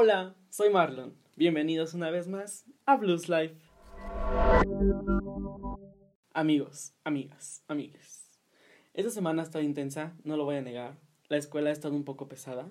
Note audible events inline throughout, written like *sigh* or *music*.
Hola, soy Marlon. Bienvenidos una vez más a Blues Life. Amigos, amigas, amigues. Esta semana ha estado intensa, no lo voy a negar. La escuela ha estado un poco pesada.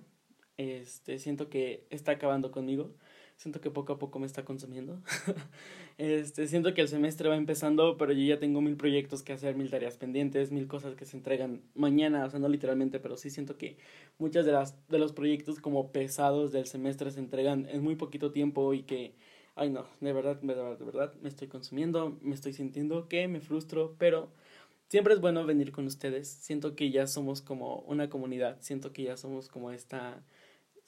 Este, siento que está acabando conmigo siento que poco a poco me está consumiendo. *laughs* este, siento que el semestre va empezando, pero yo ya tengo mil proyectos que hacer, mil tareas pendientes, mil cosas que se entregan mañana, o sea, no literalmente, pero sí siento que muchas de las de los proyectos como pesados del semestre se entregan en muy poquito tiempo y que ay no, de verdad, de verdad, de verdad me estoy consumiendo, me estoy sintiendo que me frustro, pero siempre es bueno venir con ustedes. Siento que ya somos como una comunidad, siento que ya somos como esta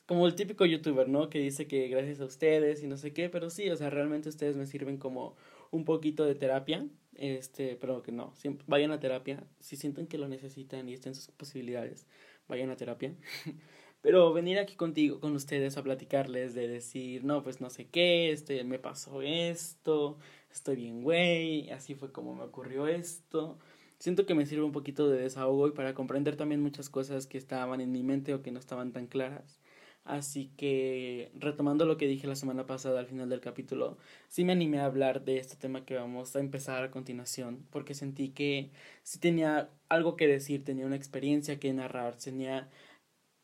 como el típico youtuber, ¿no? Que dice que gracias a ustedes y no sé qué, pero sí, o sea, realmente ustedes me sirven como un poquito de terapia, este, pero que no, siempre, vayan a terapia, si sienten que lo necesitan y estén sus posibilidades, vayan a terapia. *laughs* pero venir aquí contigo, con ustedes a platicarles de decir, no, pues no sé qué, este, me pasó esto, estoy bien güey, así fue como me ocurrió esto. Siento que me sirve un poquito de desahogo y para comprender también muchas cosas que estaban en mi mente o que no estaban tan claras. Así que, retomando lo que dije la semana pasada al final del capítulo, sí me animé a hablar de este tema que vamos a empezar a continuación, porque sentí que sí tenía algo que decir, tenía una experiencia que narrar, tenía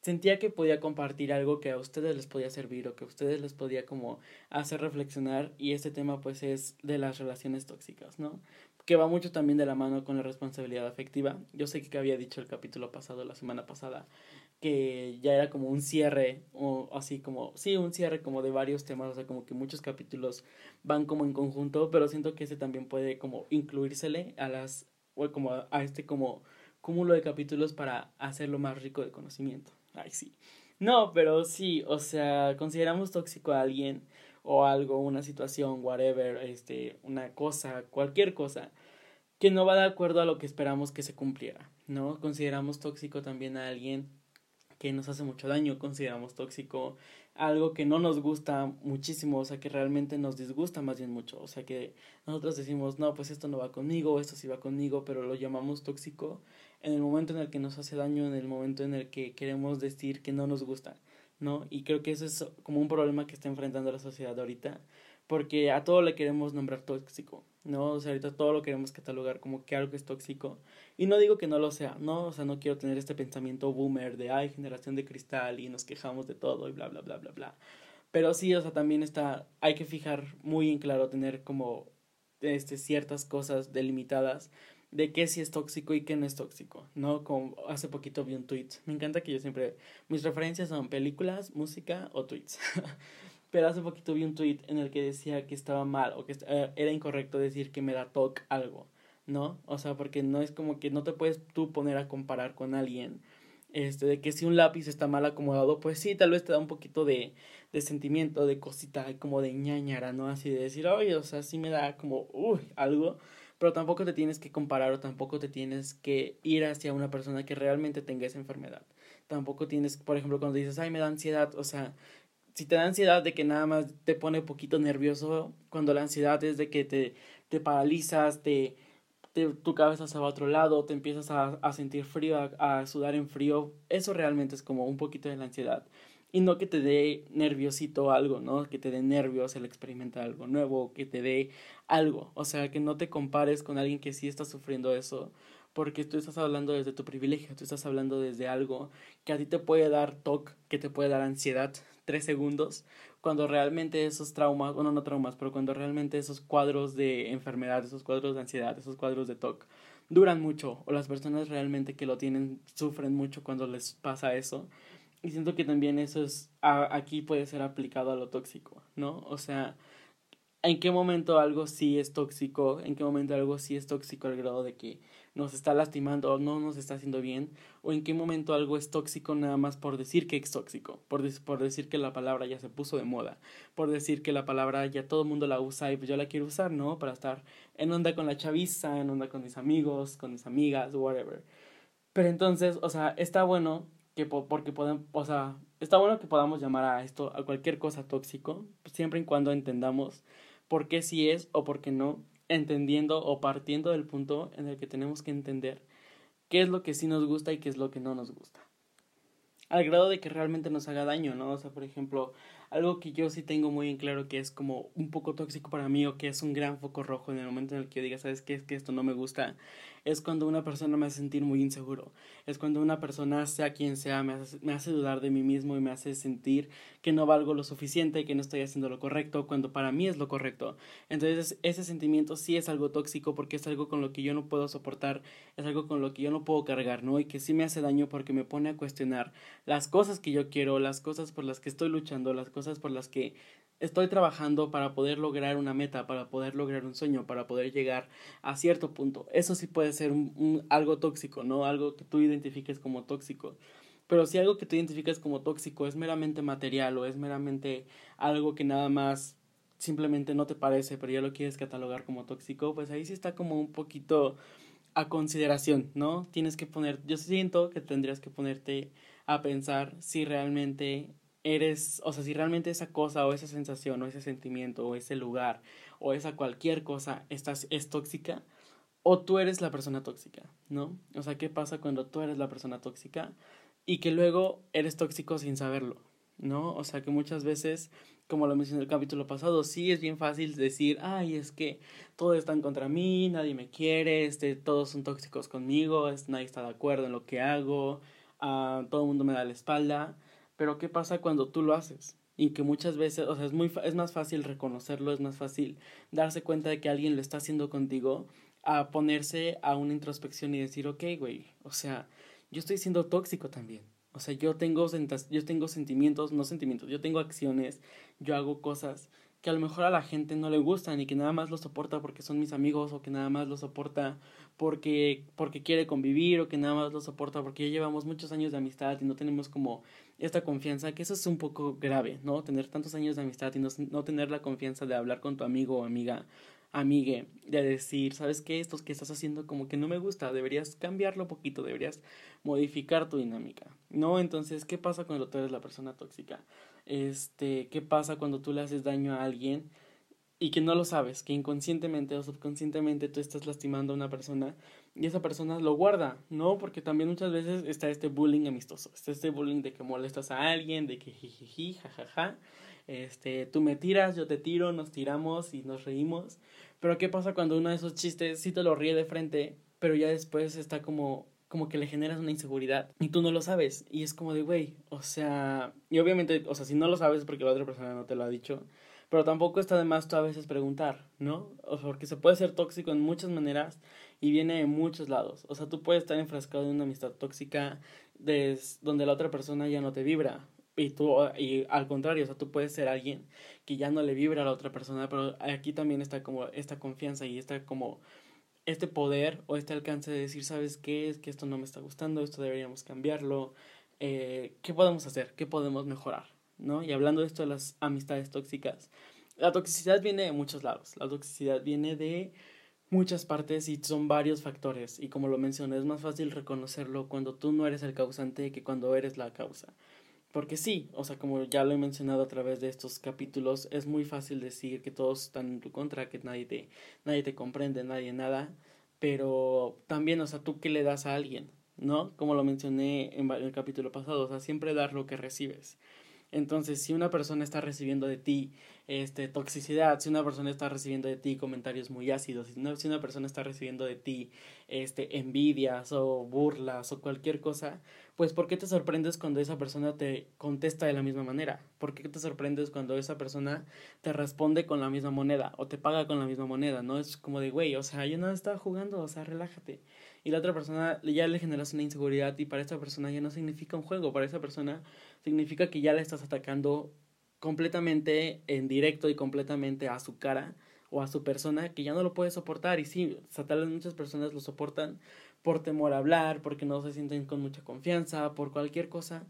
sentía que podía compartir algo que a ustedes les podía servir o que a ustedes les podía como hacer reflexionar y este tema pues es de las relaciones tóxicas, ¿no? Que va mucho también de la mano con la responsabilidad afectiva. Yo sé que había dicho el capítulo pasado, la semana pasada, que ya era como un cierre, o así como, sí, un cierre como de varios temas, o sea, como que muchos capítulos van como en conjunto, pero siento que ese también puede como incluírsele a las, o como a, este como cúmulo de capítulos para hacerlo más rico de conocimiento. Ay, sí. No, pero sí, o sea, consideramos tóxico a alguien o algo, una situación, whatever, este, una cosa, cualquier cosa que no va de acuerdo a lo que esperamos que se cumpliera, ¿no? Consideramos tóxico también a alguien que nos hace mucho daño, consideramos tóxico, algo que no nos gusta muchísimo, o sea, que realmente nos disgusta más bien mucho, o sea, que nosotros decimos, no, pues esto no va conmigo, esto sí va conmigo, pero lo llamamos tóxico en el momento en el que nos hace daño, en el momento en el que queremos decir que no nos gusta, ¿no? Y creo que eso es como un problema que está enfrentando la sociedad ahorita, porque a todo le queremos nombrar tóxico, ¿no? O sea, ahorita todo lo queremos catalogar como que algo es tóxico. Y no digo que no lo sea, ¿no? O sea, no quiero tener este pensamiento boomer de, ay, generación de cristal y nos quejamos de todo y bla, bla, bla, bla, bla. Pero sí, o sea, también está, hay que fijar muy en claro, tener como este, ciertas cosas delimitadas de qué sí es tóxico y qué no es tóxico, ¿no? Como hace poquito vi un tweet. Me encanta que yo siempre, mis referencias son películas, música o tweets. *laughs* pero hace poquito vi un tweet en el que decía que estaba mal o que eh, era incorrecto decir que me da TOC algo, ¿no? O sea, porque no es como que no te puedes tú poner a comparar con alguien, este, de que si un lápiz está mal acomodado, pues sí, tal vez te da un poquito de, de sentimiento, de cosita, como de ñañara, ¿no? Así de decir, oye, o sea, sí me da como, uy, algo, pero tampoco te tienes que comparar o tampoco te tienes que ir hacia una persona que realmente tenga esa enfermedad. Tampoco tienes, por ejemplo, cuando dices, ay, me da ansiedad, o sea, si te da ansiedad de que nada más te pone un poquito nervioso, cuando la ansiedad es de que te, te paralizas, te, te, tu cabeza se va a otro lado, te empiezas a, a sentir frío, a, a, sudar en frío, eso realmente es como un poquito de la ansiedad. Y no que te dé nerviosito algo, ¿no? Que te dé nervios el experimentar algo nuevo, que te dé algo. O sea, que no te compares con alguien que sí está sufriendo eso, porque tú estás hablando desde tu privilegio, tú estás hablando desde algo que a ti te puede dar TOC, que te puede dar ansiedad, tres segundos, cuando realmente esos traumas, bueno, no traumas, pero cuando realmente esos cuadros de enfermedad, esos cuadros de ansiedad, esos cuadros de TOC, duran mucho, o las personas realmente que lo tienen sufren mucho cuando les pasa eso. Y siento que también eso es, aquí puede ser aplicado a lo tóxico, ¿no? O sea, en qué momento algo sí es tóxico, en qué momento algo sí es tóxico al grado de que nos está lastimando o no nos está haciendo bien, o en qué momento algo es tóxico nada más por decir que es tóxico, por, por decir que la palabra ya se puso de moda, por decir que la palabra ya todo el mundo la usa y yo la quiero usar, ¿no? Para estar en onda con la chaviza, en onda con mis amigos, con mis amigas, whatever. Pero entonces, o sea, está bueno que porque podemos, o sea, está bueno que podamos llamar a esto, a cualquier cosa tóxico, siempre y cuando entendamos por qué sí es o por qué no, entendiendo o partiendo del punto en el que tenemos que entender qué es lo que sí nos gusta y qué es lo que no nos gusta. al grado de que realmente nos haga daño, ¿no? O sea, por ejemplo, algo que yo sí tengo muy en claro que es como un poco tóxico para mí o que es un gran foco rojo en el momento en el que yo diga, ¿sabes qué? Es que esto no me gusta. Es cuando una persona me hace sentir muy inseguro. Es cuando una persona, sea quien sea, me hace, me hace dudar de mí mismo y me hace sentir que no valgo lo suficiente, que no estoy haciendo lo correcto, cuando para mí es lo correcto. Entonces, ese sentimiento sí es algo tóxico porque es algo con lo que yo no puedo soportar, es algo con lo que yo no puedo cargar, ¿no? Y que sí me hace daño porque me pone a cuestionar las cosas que yo quiero, las cosas por las que estoy luchando, las cosas por las que estoy trabajando para poder lograr una meta, para poder lograr un sueño, para poder llegar a cierto punto. Eso sí puede ser un, algo tóxico, ¿no? Algo que tú identifiques como tóxico. Pero si algo que tú identificas como tóxico es meramente material o es meramente algo que nada más simplemente no te parece, pero ya lo quieres catalogar como tóxico, pues ahí sí está como un poquito a consideración, ¿no? Tienes que poner, yo siento que tendrías que ponerte a pensar si realmente eres, o sea, si realmente esa cosa o esa sensación o ese sentimiento o ese lugar o esa cualquier cosa estás, es tóxica o tú eres la persona tóxica, ¿no? O sea, ¿qué pasa cuando tú eres la persona tóxica y que luego eres tóxico sin saberlo, ¿no? O sea, que muchas veces, como lo mencioné en el capítulo pasado, sí es bien fácil decir, ay, es que todos están contra mí, nadie me quiere, este, todos son tóxicos conmigo, nadie está de acuerdo en lo que hago, uh, todo el mundo me da la espalda pero ¿qué pasa cuando tú lo haces? Y que muchas veces, o sea, es, muy, es más fácil reconocerlo, es más fácil darse cuenta de que alguien lo está haciendo contigo a ponerse a una introspección y decir, ok, güey, o sea, yo estoy siendo tóxico también. O sea, yo tengo, yo tengo sentimientos, no sentimientos, yo tengo acciones, yo hago cosas que a lo mejor a la gente no le gustan y que nada más lo soporta porque son mis amigos o que nada más lo soporta porque, porque quiere convivir o que nada más lo soporta porque ya llevamos muchos años de amistad y no tenemos como esta confianza, que eso es un poco grave, ¿no? Tener tantos años de amistad y no, no tener la confianza de hablar con tu amigo o amiga, amigue, de decir, ¿sabes qué? Esto que estás haciendo como que no me gusta, deberías cambiarlo un poquito, deberías modificar tu dinámica, ¿no? Entonces, ¿qué pasa cuando tú eres la persona tóxica? Este, ¿qué pasa cuando tú le haces daño a alguien? y que no lo sabes, que inconscientemente o subconscientemente tú estás lastimando a una persona y esa persona lo guarda, ¿no? Porque también muchas veces está este bullying amistoso, está este bullying de que molestas a alguien, de que jijiji, jajaja, este, tú me tiras, yo te tiro, nos tiramos y nos reímos, pero ¿qué pasa cuando uno de esos chistes sí te lo ríe de frente, pero ya después está como como que le generas una inseguridad y tú no lo sabes y es como de güey, o sea, y obviamente, o sea, si no lo sabes porque la otra persona no te lo ha dicho, pero tampoco está de más tú a veces preguntar, ¿no? O sea, porque se puede ser tóxico en muchas maneras y viene de muchos lados. O sea, tú puedes estar enfrascado en una amistad tóxica des, donde la otra persona ya no te vibra. Y tú, y al contrario, o sea, tú puedes ser alguien que ya no le vibra a la otra persona, pero aquí también está como esta confianza y está como este poder o este alcance de decir, ¿sabes qué? Es que esto no me está gustando, esto deberíamos cambiarlo. Eh, ¿Qué podemos hacer? ¿Qué podemos mejorar? ¿no? Y hablando de esto de las amistades tóxicas, la toxicidad viene de muchos lados, la toxicidad viene de muchas partes y son varios factores y como lo mencioné es más fácil reconocerlo cuando tú no eres el causante que cuando eres la causa. Porque sí, o sea, como ya lo he mencionado a través de estos capítulos, es muy fácil decir que todos están en tu contra, que nadie te, nadie te comprende, nadie nada, pero también, o sea, tú qué le das a alguien, ¿no? Como lo mencioné en el capítulo pasado, o sea, siempre dar lo que recibes. Entonces, si una persona está recibiendo de ti este, toxicidad, si una persona está recibiendo de ti comentarios muy ácidos, si una, si una persona está recibiendo de ti este, envidias o burlas o cualquier cosa, pues ¿por qué te sorprendes cuando esa persona te contesta de la misma manera? ¿Por qué te sorprendes cuando esa persona te responde con la misma moneda o te paga con la misma moneda? No es como de, güey, o sea, yo no estaba jugando, o sea, relájate y la otra persona ya le generas una inseguridad y para esa persona ya no significa un juego, para esa persona significa que ya le estás atacando completamente en directo y completamente a su cara o a su persona que ya no lo puede soportar y sí, tal vez muchas personas lo soportan por temor a hablar, porque no se sienten con mucha confianza, por cualquier cosa,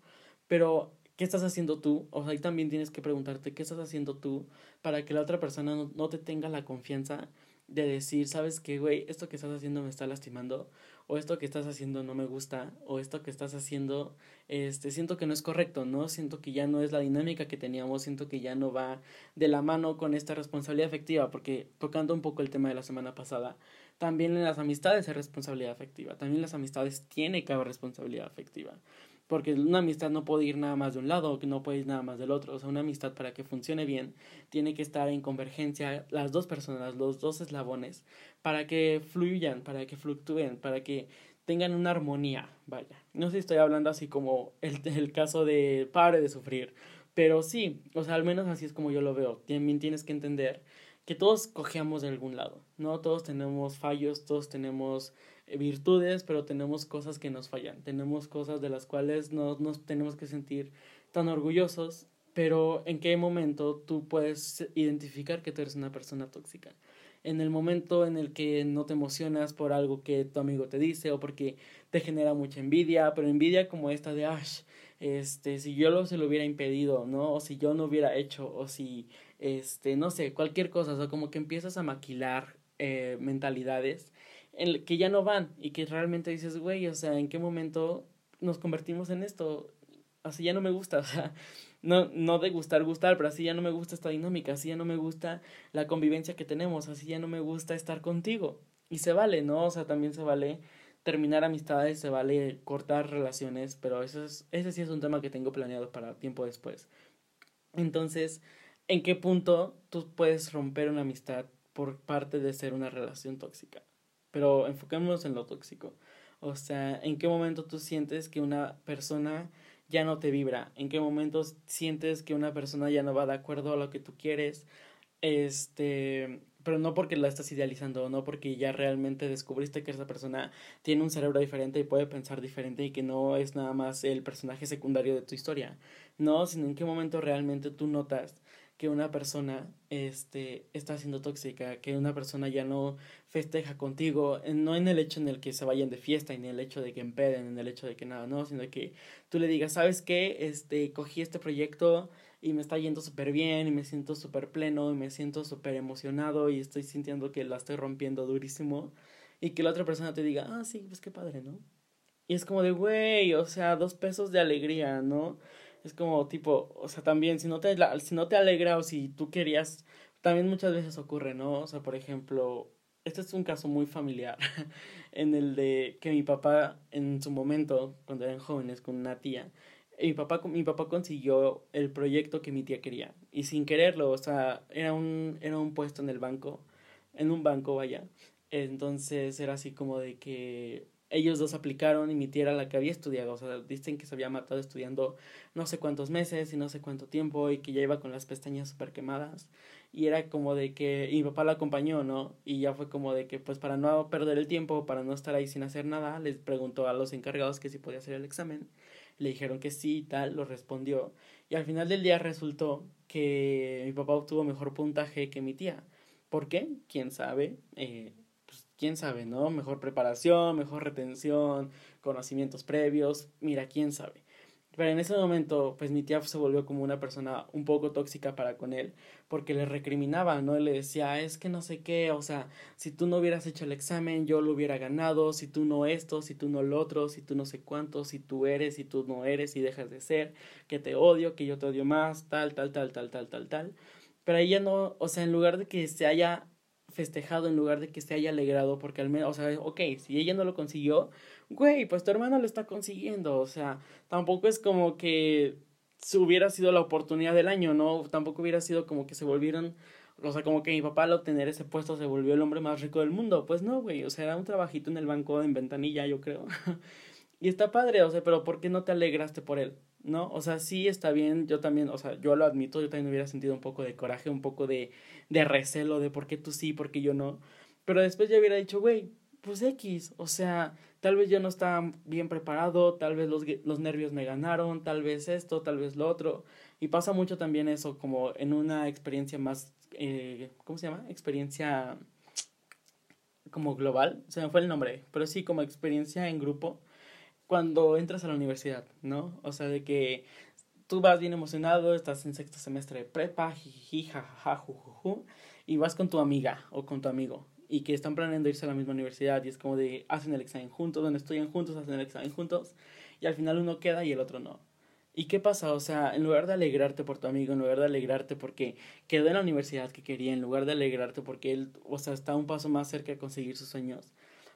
pero ¿qué estás haciendo tú? O sea, ahí también tienes que preguntarte qué estás haciendo tú para que la otra persona no te tenga la confianza de decir, sabes qué, güey, esto que estás haciendo me está lastimando, o esto que estás haciendo no me gusta, o esto que estás haciendo, este, siento que no es correcto, ¿no? Siento que ya no es la dinámica que teníamos, siento que ya no va de la mano con esta responsabilidad afectiva, porque tocando un poco el tema de la semana pasada, también en las amistades hay responsabilidad afectiva, también en las amistades tiene que haber responsabilidad afectiva. Porque una amistad no puede ir nada más de un lado, que no puede ir nada más del otro. O sea, una amistad para que funcione bien tiene que estar en convergencia las dos personas, los dos eslabones, para que fluyan, para que fluctúen, para que tengan una armonía. Vaya, no sé si estoy hablando así como el, el caso de pare de sufrir, pero sí, o sea, al menos así es como yo lo veo. También tienes que entender que todos cojeamos de algún lado, ¿no? Todos tenemos fallos, todos tenemos virtudes, pero tenemos cosas que nos fallan, tenemos cosas de las cuales no nos tenemos que sentir tan orgullosos, pero en qué momento tú puedes identificar que tú eres una persona tóxica. En el momento en el que no te emocionas por algo que tu amigo te dice o porque te genera mucha envidia, pero envidia como esta de Ash, este, si yo lo se lo hubiera impedido, ¿no? O si yo no hubiera hecho, o si, este, no sé, cualquier cosa, o como que empiezas a maquilar eh, mentalidades en que ya no van y que realmente dices, güey, o sea, ¿en qué momento nos convertimos en esto? Así ya no me gusta, *laughs* o sea, no, no de gustar, gustar, pero así ya no me gusta esta dinámica, así ya no me gusta la convivencia que tenemos, así ya no me gusta estar contigo. Y se vale, ¿no? O sea, también se vale terminar amistades, se vale cortar relaciones, pero eso es, ese sí es un tema que tengo planeado para tiempo después. Entonces, ¿en qué punto tú puedes romper una amistad por parte de ser una relación tóxica? Pero enfoquémonos en lo tóxico. O sea, ¿en qué momento tú sientes que una persona ya no te vibra? ¿En qué momento sientes que una persona ya no va de acuerdo a lo que tú quieres? Este, pero no porque la estás idealizando, no porque ya realmente descubriste que esa persona tiene un cerebro diferente y puede pensar diferente y que no es nada más el personaje secundario de tu historia, no, sino en qué momento realmente tú notas que una persona este, está siendo tóxica, que una persona ya no festeja contigo, no en el hecho en el que se vayan de fiesta, en el hecho de que empeden, en el hecho de que nada, no, sino que tú le digas, ¿sabes qué? Este, cogí este proyecto y me está yendo súper bien y me siento súper pleno y me siento súper emocionado y estoy sintiendo que la estoy rompiendo durísimo y que la otra persona te diga, ah, sí, pues qué padre, ¿no? Y es como de, güey, o sea, dos pesos de alegría, ¿no? Es como tipo, o sea, también, si no te, si no te alegra o si tú querías, también muchas veces ocurre, ¿no? O sea, por ejemplo, este es un caso muy familiar, *laughs* en el de que mi papá en su momento, cuando eran jóvenes, con una tía, mi papá, mi papá consiguió el proyecto que mi tía quería. Y sin quererlo, o sea, era un, era un puesto en el banco, en un banco, vaya. Entonces era así como de que ellos dos aplicaron y mi tía era la que había estudiado. O sea, dicen que se había matado estudiando no sé cuántos meses y no sé cuánto tiempo y que ya iba con las pestañas súper quemadas. Y era como de que y mi papá la acompañó, ¿no? Y ya fue como de que, pues para no perder el tiempo, para no estar ahí sin hacer nada, les preguntó a los encargados que si podía hacer el examen le dijeron que sí y tal, lo respondió. Y al final del día resultó que mi papá obtuvo mejor puntaje que mi tía. ¿Por qué? ¿Quién sabe? Eh, quién sabe, ¿no? Mejor preparación, mejor retención, conocimientos previos, mira, quién sabe. Pero en ese momento, pues mi tía se volvió como una persona un poco tóxica para con él, porque le recriminaba, ¿no? Le decía, es que no sé qué, o sea, si tú no hubieras hecho el examen, yo lo hubiera ganado, si tú no esto, si tú no lo otro, si tú no sé cuánto, si tú eres, si tú no eres, y dejas de ser, que te odio, que yo te odio más, tal, tal, tal, tal, tal, tal, tal. Pero ella no, o sea, en lugar de que se haya festejado, en lugar de que se haya alegrado, porque al menos, o sea, ok, si ella no lo consiguió, güey, pues tu hermano lo está consiguiendo, o sea, tampoco es como que si hubiera sido la oportunidad del año, ¿no? Tampoco hubiera sido como que se volvieron, o sea, como que mi papá al obtener ese puesto se volvió el hombre más rico del mundo, pues no, güey, o sea, era un trabajito en el banco en ventanilla, yo creo. *laughs* y está padre, o sea, pero ¿por qué no te alegraste por él? ¿No? O sea, sí está bien, yo también, o sea, yo lo admito, yo también hubiera sentido un poco de coraje, un poco de, de recelo de por qué tú sí, por qué yo no. Pero después ya hubiera dicho, güey, pues X, o sea, tal vez yo no estaba bien preparado, tal vez los, los nervios me ganaron, tal vez esto, tal vez lo otro. Y pasa mucho también eso, como en una experiencia más, eh, ¿cómo se llama? Experiencia como global, se me fue el nombre, pero sí como experiencia en grupo, cuando entras a la universidad, ¿no? O sea, de que tú vas bien emocionado, estás en sexto semestre de prepa, jiji, jajaja, jujuju, y vas con tu amiga o con tu amigo y que están planeando irse a la misma universidad y es como de hacen el examen juntos, donde estudian juntos, hacen el examen juntos y al final uno queda y el otro no. ¿Y qué pasa? O sea, en lugar de alegrarte por tu amigo, en lugar de alegrarte porque quedó en la universidad que quería, en lugar de alegrarte porque él, o sea, está un paso más cerca de conseguir sus sueños,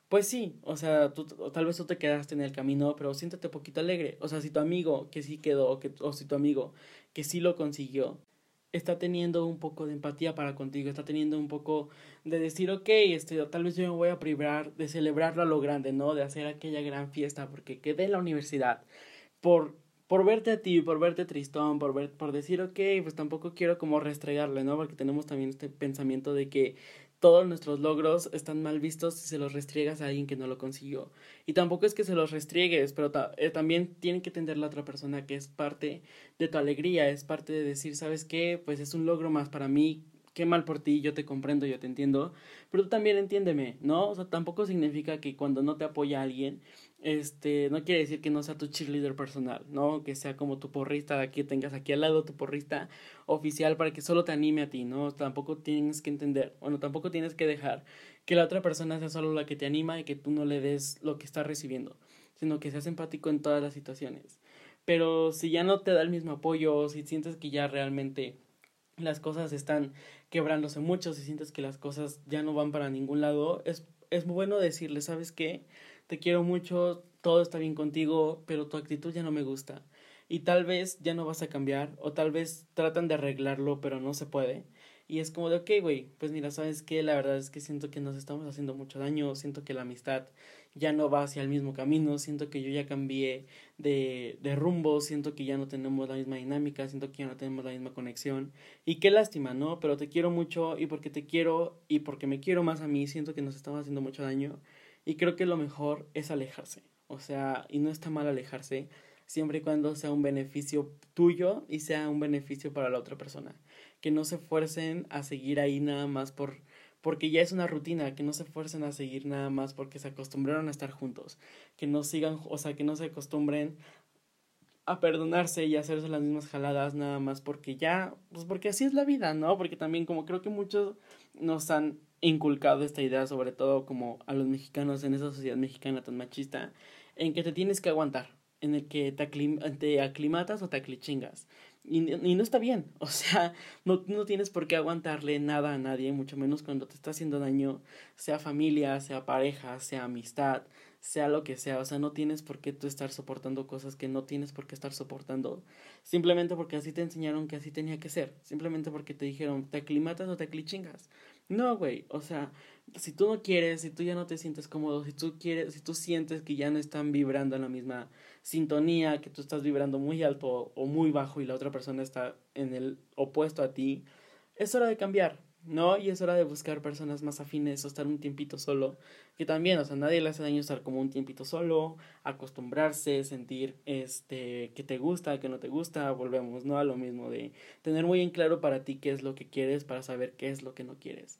pues sí, o sea, tú, tal vez tú te quedaste en el camino, pero siéntate un poquito alegre. O sea, si tu amigo que sí quedó, que, o si tu amigo que sí lo consiguió, está teniendo un poco de empatía para contigo, está teniendo un poco de decir, ok, este, tal vez yo me voy a privar de celebrarlo a lo grande, ¿no? De hacer aquella gran fiesta porque quedé en la universidad. Por, por verte a ti, por verte tristón, por, ver, por decir, ok, pues tampoco quiero como restregarle, ¿no? Porque tenemos también este pensamiento de que todos nuestros logros están mal vistos si se los restriegas a alguien que no lo consiguió. Y tampoco es que se los restriegues, pero eh, también tiene que entender la otra persona que es parte de tu alegría, es parte de decir, ¿sabes qué? Pues es un logro más para mí, qué mal por ti, yo te comprendo, yo te entiendo, pero tú también entiéndeme, ¿no? O sea, tampoco significa que cuando no te apoya alguien, este, no quiere decir que no sea tu cheerleader personal, ¿no? Que sea como tu porrista, de aquí tengas aquí al lado tu porrista oficial para que solo te anime a ti, ¿no? Tampoco tienes que entender, bueno, tampoco tienes que dejar que la otra persona sea solo la que te anima y que tú no le des lo que está recibiendo, sino que seas empático en todas las situaciones. Pero si ya no te da el mismo apoyo, si sientes que ya realmente las cosas están quebrándose mucho, si sientes que las cosas ya no van para ningún lado, es, es bueno decirle, ¿sabes qué? Te quiero mucho, todo está bien contigo, pero tu actitud ya no me gusta. Y tal vez ya no vas a cambiar, o tal vez tratan de arreglarlo, pero no se puede. Y es como de, ok, güey, pues mira, ¿sabes qué? La verdad es que siento que nos estamos haciendo mucho daño, siento que la amistad ya no va hacia el mismo camino, siento que yo ya cambié de, de rumbo, siento que ya no tenemos la misma dinámica, siento que ya no tenemos la misma conexión. Y qué lástima, ¿no? Pero te quiero mucho y porque te quiero y porque me quiero más a mí, siento que nos estamos haciendo mucho daño y creo que lo mejor es alejarse. O sea, y no está mal alejarse, siempre y cuando sea un beneficio tuyo y sea un beneficio para la otra persona. Que no se fuercen a seguir ahí nada más por porque ya es una rutina, que no se fuercen a seguir nada más porque se acostumbraron a estar juntos, que no sigan, o sea, que no se acostumbren a perdonarse y a hacerse las mismas jaladas nada más porque ya, pues porque así es la vida, ¿no? Porque también como creo que muchos nos han inculcado esta idea, sobre todo como a los mexicanos en esa sociedad mexicana tan machista, en que te tienes que aguantar, en el que te, te aclimatas o te aclichingas. Y, y, no está bien, *laughs* o sea, no, no tienes por qué aguantarle nada a nadie, mucho menos cuando te está haciendo daño, sea familia, sea pareja, sea amistad, sea lo que sea, o sea, no tienes por qué tú estar soportando cosas que no tienes por qué estar soportando, simplemente porque así te enseñaron que así tenía que ser, simplemente porque te dijeron, te aclimatas o te aclichingas. No, güey, o sea, si tú no quieres, si tú ya no te sientes cómodo, si tú quieres, si tú sientes que ya no están vibrando en la misma sintonía, que tú estás vibrando muy alto o muy bajo y la otra persona está en el opuesto a ti, es hora de cambiar, ¿no? Y es hora de buscar personas más afines o estar un tiempito solo, que también, o sea, nadie le hace daño estar como un tiempito solo, acostumbrarse, sentir este que te gusta, que no te gusta, volvemos, ¿no? A lo mismo de tener muy en claro para ti qué es lo que quieres para saber qué es lo que no quieres.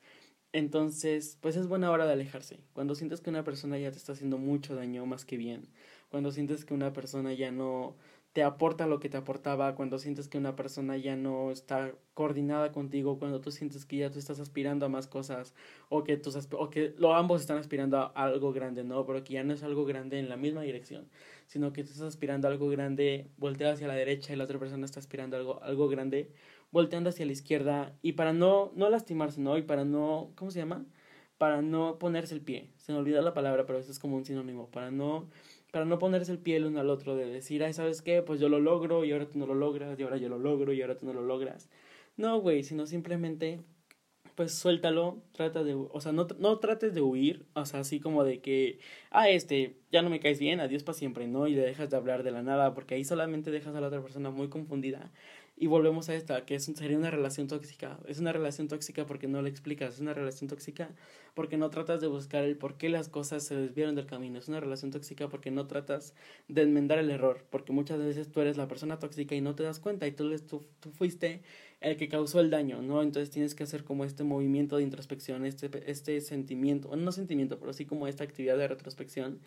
Entonces, pues es buena hora de alejarse. Cuando sientes que una persona ya te está haciendo mucho daño más que bien, cuando sientes que una persona ya no te aporta lo que te aportaba, cuando sientes que una persona ya no está coordinada contigo, cuando tú sientes que ya tú estás aspirando a más cosas o que, tus o que lo, ambos están aspirando a algo grande, ¿no? Pero que ya no es algo grande en la misma dirección, sino que tú estás aspirando a algo grande, voltea hacia la derecha y la otra persona está aspirando a algo, algo grande, volteando hacia la izquierda y para no, no lastimarse, ¿no? Y para no, ¿cómo se llama? Para no ponerse el pie. Se me olvidó la palabra, pero eso es como un sinónimo. Para no para no ponerse el pie el uno al otro de decir, ay, ¿sabes qué? Pues yo lo logro y ahora tú no lo logras y ahora yo lo logro y ahora tú no lo logras. No, güey, sino simplemente, pues suéltalo, trata de, o sea, no, no trates de huir, o sea, así como de que, ah, este, ya no me caes bien, adiós para siempre, ¿no? Y le dejas de hablar de la nada, porque ahí solamente dejas a la otra persona muy confundida y volvemos a esta, que es, sería una relación tóxica. Es una relación tóxica porque no le explicas, es una relación tóxica porque no tratas de buscar el por qué las cosas se desviaron del camino. Es una relación tóxica porque no tratas de enmendar el error, porque muchas veces tú eres la persona tóxica y no te das cuenta y tú, tú, tú fuiste el que causó el daño, ¿no? Entonces tienes que hacer como este movimiento de introspección, este, este sentimiento, no sentimiento, pero sí como esta actividad de retrospección,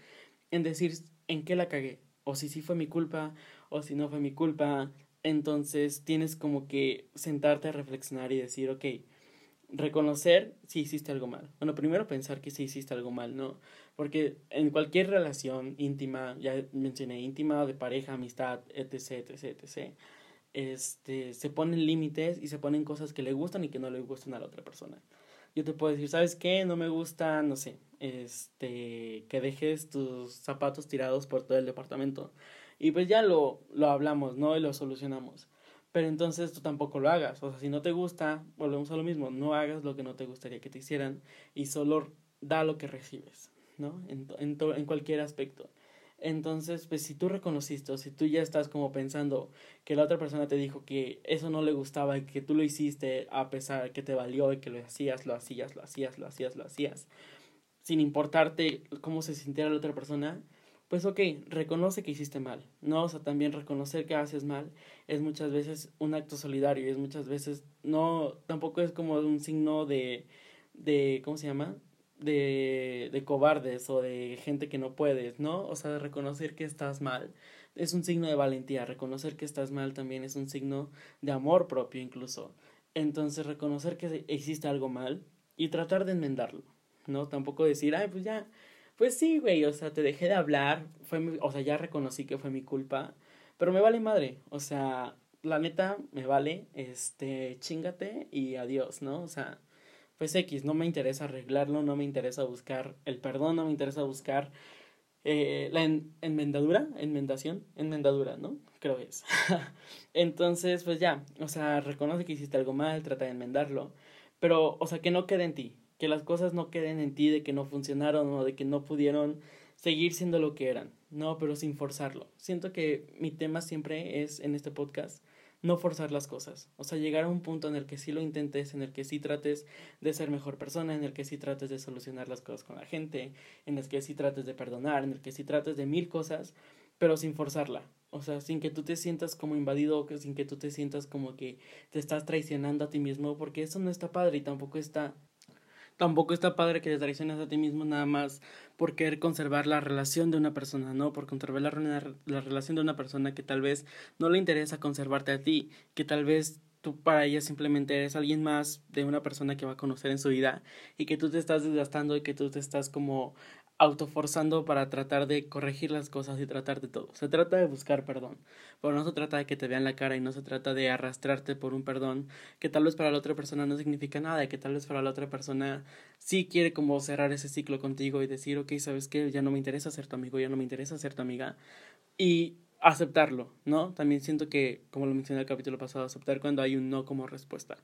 en decir en qué la cagué, o si sí fue mi culpa, o si no fue mi culpa, entonces tienes como que sentarte a reflexionar y decir, ok, reconocer si hiciste algo mal. Bueno, primero pensar que si hiciste algo mal, ¿no? Porque en cualquier relación íntima, ya mencioné íntima, de pareja, amistad, etc., etc., etc., este, se ponen límites y se ponen cosas que le gustan y que no le gustan a la otra persona. yo te puedo decir, ¿sabes qué? No me gusta, no sé, este, que dejes tus zapatos tirados por todo el departamento. Y pues ya lo, lo hablamos, ¿no? Y lo solucionamos. Pero entonces tú tampoco lo hagas. O sea, si no te gusta, volvemos a lo mismo. No hagas lo que no te gustaría que te hicieran y solo da lo que recibes, ¿no? En, en, en cualquier aspecto. Entonces, pues si tú reconociste si tú ya estás como pensando que la otra persona te dijo que eso no le gustaba y que tú lo hiciste a pesar que te valió y que lo hacías, lo hacías, lo hacías, lo hacías, lo hacías, sin importarte cómo se sintiera la otra persona, pues ok, reconoce que hiciste mal, ¿no? O sea, también reconocer que haces mal es muchas veces un acto solidario, es muchas veces, no, tampoco es como un signo de, de, ¿cómo se llama? de, de cobardes o de gente que no puedes, ¿no? O sea, reconocer que estás mal es un signo de valentía, reconocer que estás mal también es un signo de amor propio incluso. Entonces, reconocer que existe algo mal y tratar de enmendarlo, ¿no? Tampoco decir, ay, pues ya, pues sí, güey, o sea, te dejé de hablar, fue o sea, ya reconocí que fue mi culpa, pero me vale madre, o sea, la neta, me vale, este, chingate y adiós, ¿no? O sea, pues X, no me interesa arreglarlo, no me interesa buscar el perdón, no me interesa buscar eh, la enmendadura, enmendación, enmendadura, ¿no? Creo que es. *laughs* Entonces, pues ya, o sea, reconoce que hiciste algo mal, trata de enmendarlo, pero, o sea, que no quede en ti, que las cosas no queden en ti de que no funcionaron o de que no pudieron seguir siendo lo que eran, no, pero sin forzarlo. Siento que mi tema siempre es en este podcast no forzar las cosas. O sea, llegar a un punto en el que sí lo intentes, en el que sí trates de ser mejor persona, en el que sí trates de solucionar las cosas con la gente, en el que sí trates de perdonar, en el que sí trates de mil cosas, pero sin forzarla. O sea, sin que tú te sientas como invadido, sin que tú te sientas como que te estás traicionando a ti mismo, porque eso no está padre y tampoco está tampoco está padre que te traiciones a ti mismo nada más por querer conservar la relación de una persona, ¿no? Por conservar la, la relación de una persona que tal vez no le interesa conservarte a ti, que tal vez tú para ella simplemente eres alguien más de una persona que va a conocer en su vida y que tú te estás desgastando y que tú te estás como autoforzando para tratar de corregir las cosas y tratar de todo. Se trata de buscar perdón, pero no se trata de que te vean la cara y no se trata de arrastrarte por un perdón que tal vez para la otra persona no significa nada y que tal vez para la otra persona sí quiere como cerrar ese ciclo contigo y decir, ok, sabes que ya no me interesa ser tu amigo, ya no me interesa ser tu amiga y aceptarlo, ¿no? También siento que, como lo mencioné en el capítulo pasado, aceptar cuando hay un no como respuesta.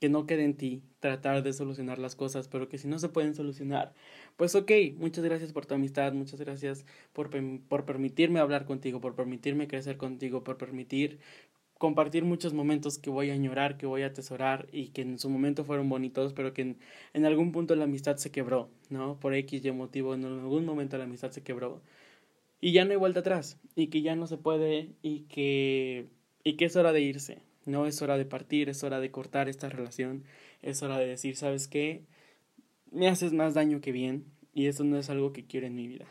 Que no quede en ti tratar de solucionar las cosas, pero que si no se pueden solucionar, pues ok, muchas gracias por tu amistad, muchas gracias por, por permitirme hablar contigo, por permitirme crecer contigo, por permitir compartir muchos momentos que voy a añorar, que voy a atesorar y que en su momento fueron bonitos, pero que en, algún punto la amistad se quebró, ¿no? Por X y motivo, en algún momento la amistad se quebró y ya no hay vuelta atrás y que ya no se puede y que y que es hora de irse, no es hora de partir, es hora de cortar esta relación, es hora de decir, ¿sabes qué? Me haces más daño que bien y eso no es algo que quiero en mi vida.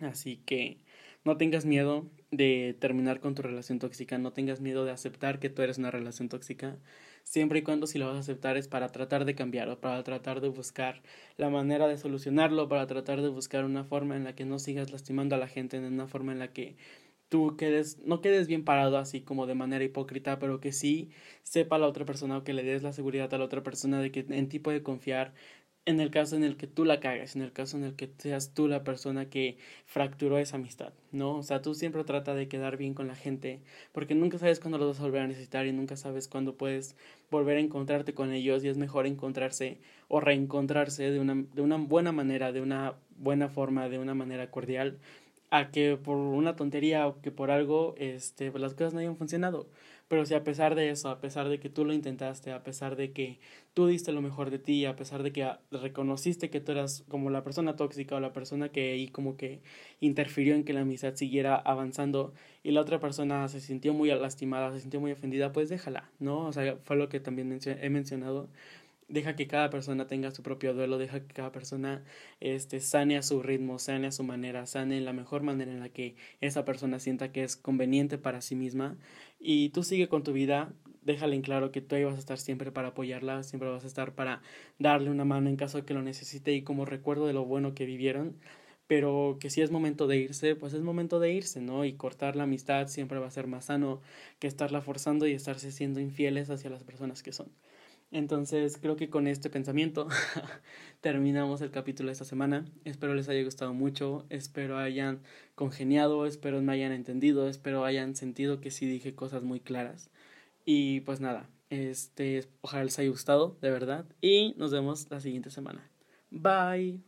Así que no tengas miedo de terminar con tu relación tóxica, no tengas miedo de aceptar que tú eres una relación tóxica, siempre y cuando si lo vas a aceptar es para tratar de cambiarlo, para tratar de buscar la manera de solucionarlo, para tratar de buscar una forma en la que no sigas lastimando a la gente, en una forma en la que tú quedes, no quedes bien parado así como de manera hipócrita, pero que sí sepa la otra persona o que le des la seguridad a la otra persona de que en ti puede confiar, en el caso en el que tú la cagues, en el caso en el que seas tú la persona que fracturó esa amistad, ¿no? O sea, tú siempre trata de quedar bien con la gente, porque nunca sabes cuándo los vas a volver a necesitar y nunca sabes cuándo puedes volver a encontrarte con ellos y es mejor encontrarse o reencontrarse de una, de una buena manera, de una buena forma, de una manera cordial, a que por una tontería o que por algo este, pues las cosas no hayan funcionado. Pero si a pesar de eso, a pesar de que tú lo intentaste, a pesar de que tú diste lo mejor de ti, a pesar de que reconociste que tú eras como la persona tóxica o la persona que ahí como que interfirió en que la amistad siguiera avanzando y la otra persona se sintió muy lastimada, se sintió muy ofendida, pues déjala, ¿no? O sea, fue lo que también he mencionado deja que cada persona tenga su propio duelo, deja que cada persona este, sane a su ritmo, sane a su manera, sane en la mejor manera en la que esa persona sienta que es conveniente para sí misma y tú sigue con tu vida, déjale en claro que tú ahí vas a estar siempre para apoyarla, siempre vas a estar para darle una mano en caso de que lo necesite y como recuerdo de lo bueno que vivieron, pero que si es momento de irse, pues es momento de irse, ¿no? Y cortar la amistad siempre va a ser más sano que estarla forzando y estarse siendo infieles hacia las personas que son. Entonces creo que con este pensamiento *laughs* terminamos el capítulo de esta semana. Espero les haya gustado mucho, espero hayan congeniado, espero me hayan entendido, espero hayan sentido que sí dije cosas muy claras. Y pues nada, este, ojalá les haya gustado, de verdad. Y nos vemos la siguiente semana. Bye.